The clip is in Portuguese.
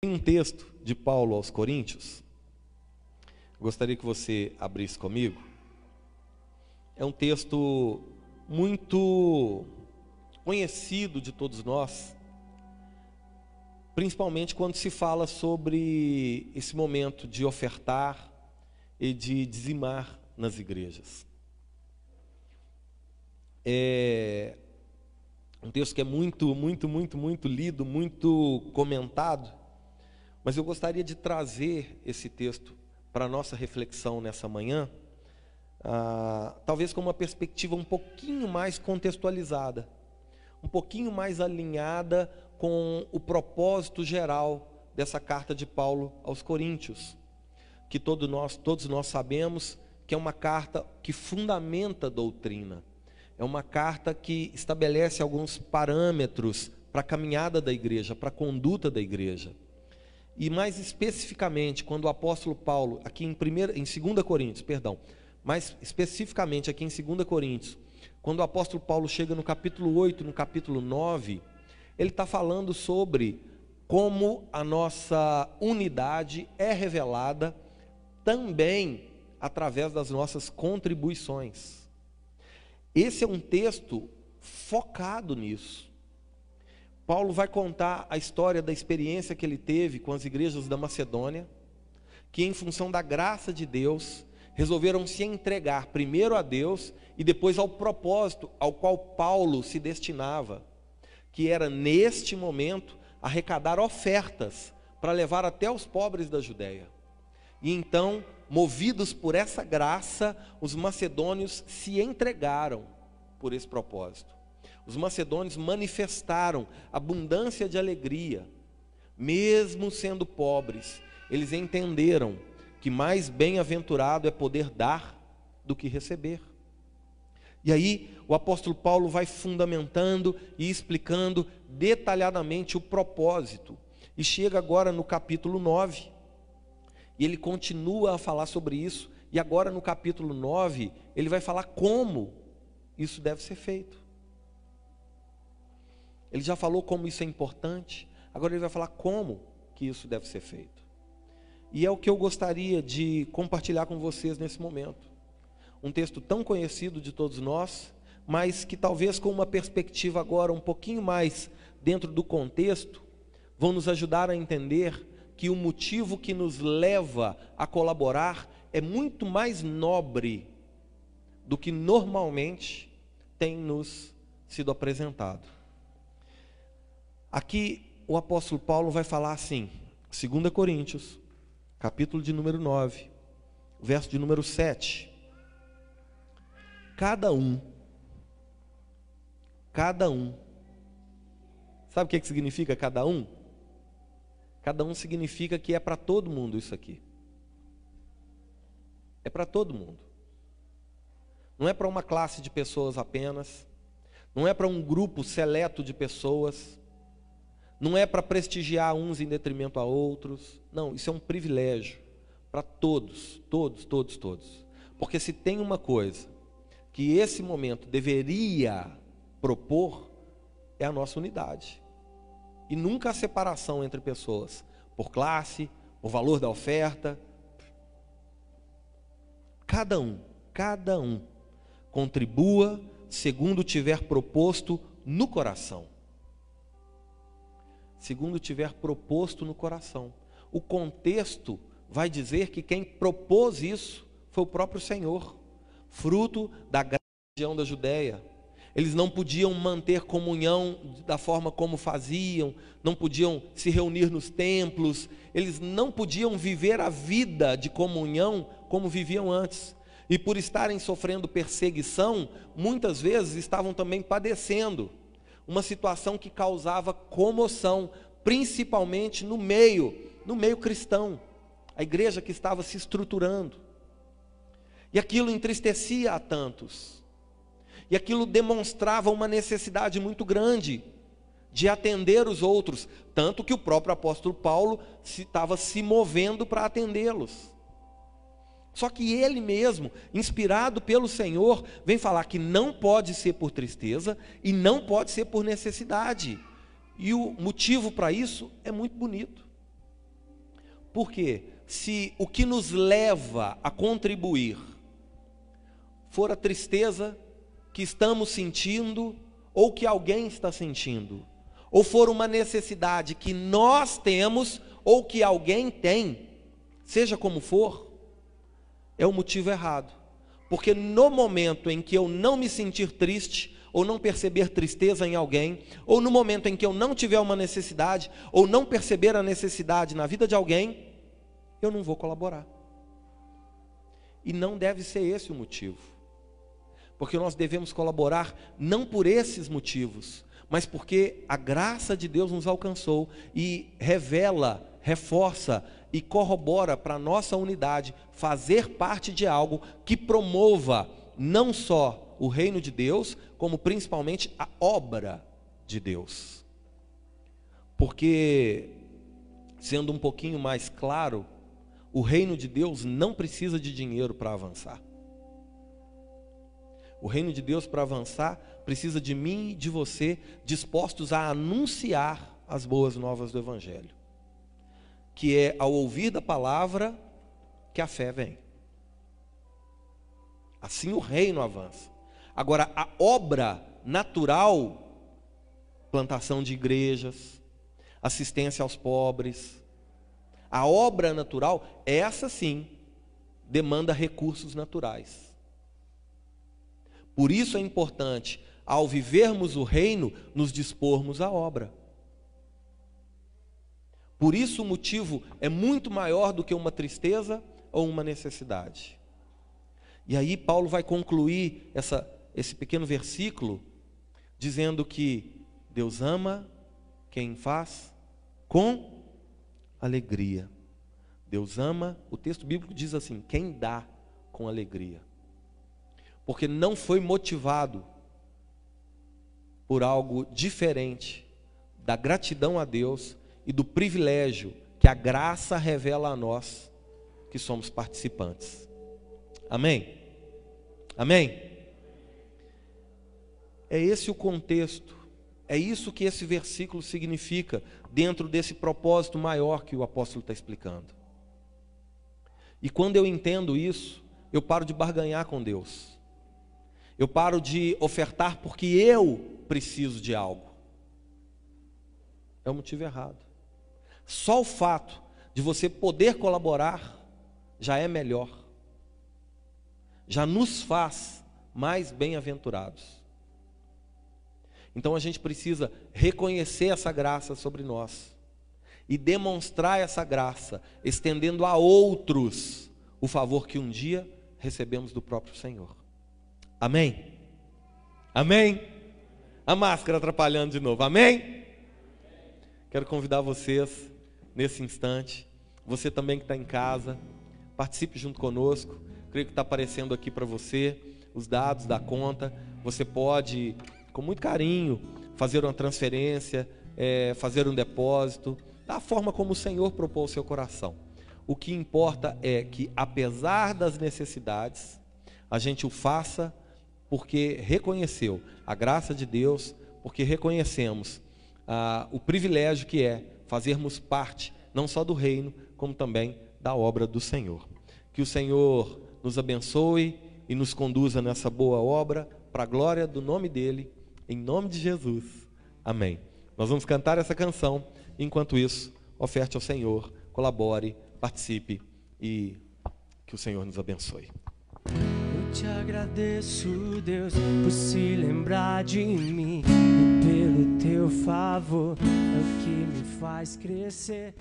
Tem um texto de Paulo aos Coríntios. Gostaria que você abrisse comigo. É um texto muito conhecido de todos nós, principalmente quando se fala sobre esse momento de ofertar e de dizimar nas igrejas. É um texto que é muito, muito, muito, muito lido, muito comentado, mas eu gostaria de trazer esse texto para a nossa reflexão nessa manhã, ah, talvez com uma perspectiva um pouquinho mais contextualizada, um pouquinho mais alinhada com o propósito geral dessa carta de Paulo aos Coríntios, que todos nós, todos nós sabemos que é uma carta que fundamenta a doutrina, é uma carta que estabelece alguns parâmetros para a caminhada da igreja, para a conduta da igreja. E mais especificamente, quando o apóstolo Paulo, aqui em, primeira, em 2 Coríntios, perdão, mais especificamente aqui em 2 Coríntios, quando o apóstolo Paulo chega no capítulo 8, no capítulo 9, ele está falando sobre como a nossa unidade é revelada também através das nossas contribuições. Esse é um texto focado nisso. Paulo vai contar a história da experiência que ele teve com as igrejas da Macedônia, que em função da graça de Deus, resolveram se entregar primeiro a Deus e depois ao propósito ao qual Paulo se destinava, que era neste momento arrecadar ofertas para levar até os pobres da Judéia. E então, movidos por essa graça, os macedônios se entregaram por esse propósito os macedônios manifestaram abundância de alegria, mesmo sendo pobres, eles entenderam que mais bem-aventurado é poder dar do que receber. E aí o apóstolo Paulo vai fundamentando e explicando detalhadamente o propósito. E chega agora no capítulo 9. E ele continua a falar sobre isso. E agora no capítulo 9, ele vai falar como isso deve ser feito. Ele já falou como isso é importante, agora ele vai falar como que isso deve ser feito. E é o que eu gostaria de compartilhar com vocês nesse momento. Um texto tão conhecido de todos nós, mas que talvez com uma perspectiva agora um pouquinho mais dentro do contexto, vão nos ajudar a entender que o motivo que nos leva a colaborar é muito mais nobre do que normalmente tem nos sido apresentado. Aqui o apóstolo Paulo vai falar assim, 2 Coríntios, capítulo de número 9, verso de número 7. Cada um, cada um, sabe o que, que significa cada um? Cada um significa que é para todo mundo isso aqui. É para todo mundo. Não é para uma classe de pessoas apenas, não é para um grupo seleto de pessoas, não é para prestigiar uns em detrimento a outros. Não, isso é um privilégio para todos, todos, todos, todos. Porque se tem uma coisa que esse momento deveria propor, é a nossa unidade. E nunca a separação entre pessoas, por classe, por valor da oferta. Cada um, cada um, contribua segundo tiver proposto no coração segundo tiver proposto no coração. O contexto vai dizer que quem propôs isso foi o próprio Senhor, fruto da região da Judéia. Eles não podiam manter comunhão da forma como faziam, não podiam se reunir nos templos, eles não podiam viver a vida de comunhão como viviam antes. E por estarem sofrendo perseguição, muitas vezes estavam também padecendo uma situação que causava comoção, principalmente no meio, no meio cristão, a igreja que estava se estruturando. E aquilo entristecia a tantos. E aquilo demonstrava uma necessidade muito grande de atender os outros, tanto que o próprio apóstolo Paulo estava se movendo para atendê-los. Só que ele mesmo, inspirado pelo Senhor, vem falar que não pode ser por tristeza e não pode ser por necessidade. E o motivo para isso é muito bonito. Por quê? Se o que nos leva a contribuir for a tristeza que estamos sentindo ou que alguém está sentindo, ou for uma necessidade que nós temos ou que alguém tem, seja como for, é o motivo errado. Porque no momento em que eu não me sentir triste, ou não perceber tristeza em alguém, ou no momento em que eu não tiver uma necessidade, ou não perceber a necessidade na vida de alguém, eu não vou colaborar. E não deve ser esse o motivo. Porque nós devemos colaborar não por esses motivos, mas porque a graça de Deus nos alcançou e revela, reforça e corrobora para a nossa unidade fazer parte de algo que promova não só o reino de Deus, como principalmente a obra de Deus. Porque, sendo um pouquinho mais claro, o reino de Deus não precisa de dinheiro para avançar. O reino de Deus para avançar precisa de mim e de você dispostos a anunciar as boas novas do Evangelho, que é ao ouvir da palavra que a fé vem. Assim o reino avança. Agora, a obra natural, plantação de igrejas, assistência aos pobres, a obra natural, essa sim, demanda recursos naturais. Por isso é importante, ao vivermos o reino, nos dispormos à obra. Por isso o motivo é muito maior do que uma tristeza ou uma necessidade. E aí Paulo vai concluir essa, esse pequeno versículo dizendo que Deus ama quem faz com alegria. Deus ama, o texto bíblico diz assim: quem dá com alegria porque não foi motivado por algo diferente da gratidão a Deus e do privilégio que a graça revela a nós que somos participantes. Amém? Amém? É esse o contexto, é isso que esse versículo significa dentro desse propósito maior que o apóstolo está explicando. E quando eu entendo isso, eu paro de barganhar com Deus. Eu paro de ofertar porque eu preciso de algo. É o motivo errado. Só o fato de você poder colaborar já é melhor. Já nos faz mais bem-aventurados. Então a gente precisa reconhecer essa graça sobre nós e demonstrar essa graça, estendendo a outros o favor que um dia recebemos do próprio Senhor. Amém? Amém? A máscara atrapalhando de novo. Amém? Quero convidar vocês nesse instante. Você também que está em casa, participe junto conosco. Creio que está aparecendo aqui para você os dados da conta. Você pode, com muito carinho, fazer uma transferência, é, fazer um depósito, da forma como o Senhor propôs ao seu coração. O que importa é que, apesar das necessidades, a gente o faça porque reconheceu a graça de Deus, porque reconhecemos ah, o privilégio que é fazermos parte não só do reino, como também da obra do Senhor. Que o Senhor nos abençoe e nos conduza nessa boa obra, para a glória do nome dEle, em nome de Jesus. Amém. Nós vamos cantar essa canção, enquanto isso, oferte ao Senhor, colabore, participe e que o Senhor nos abençoe te agradeço, Deus, por se lembrar de mim pelo teu favor, é o que me faz crescer.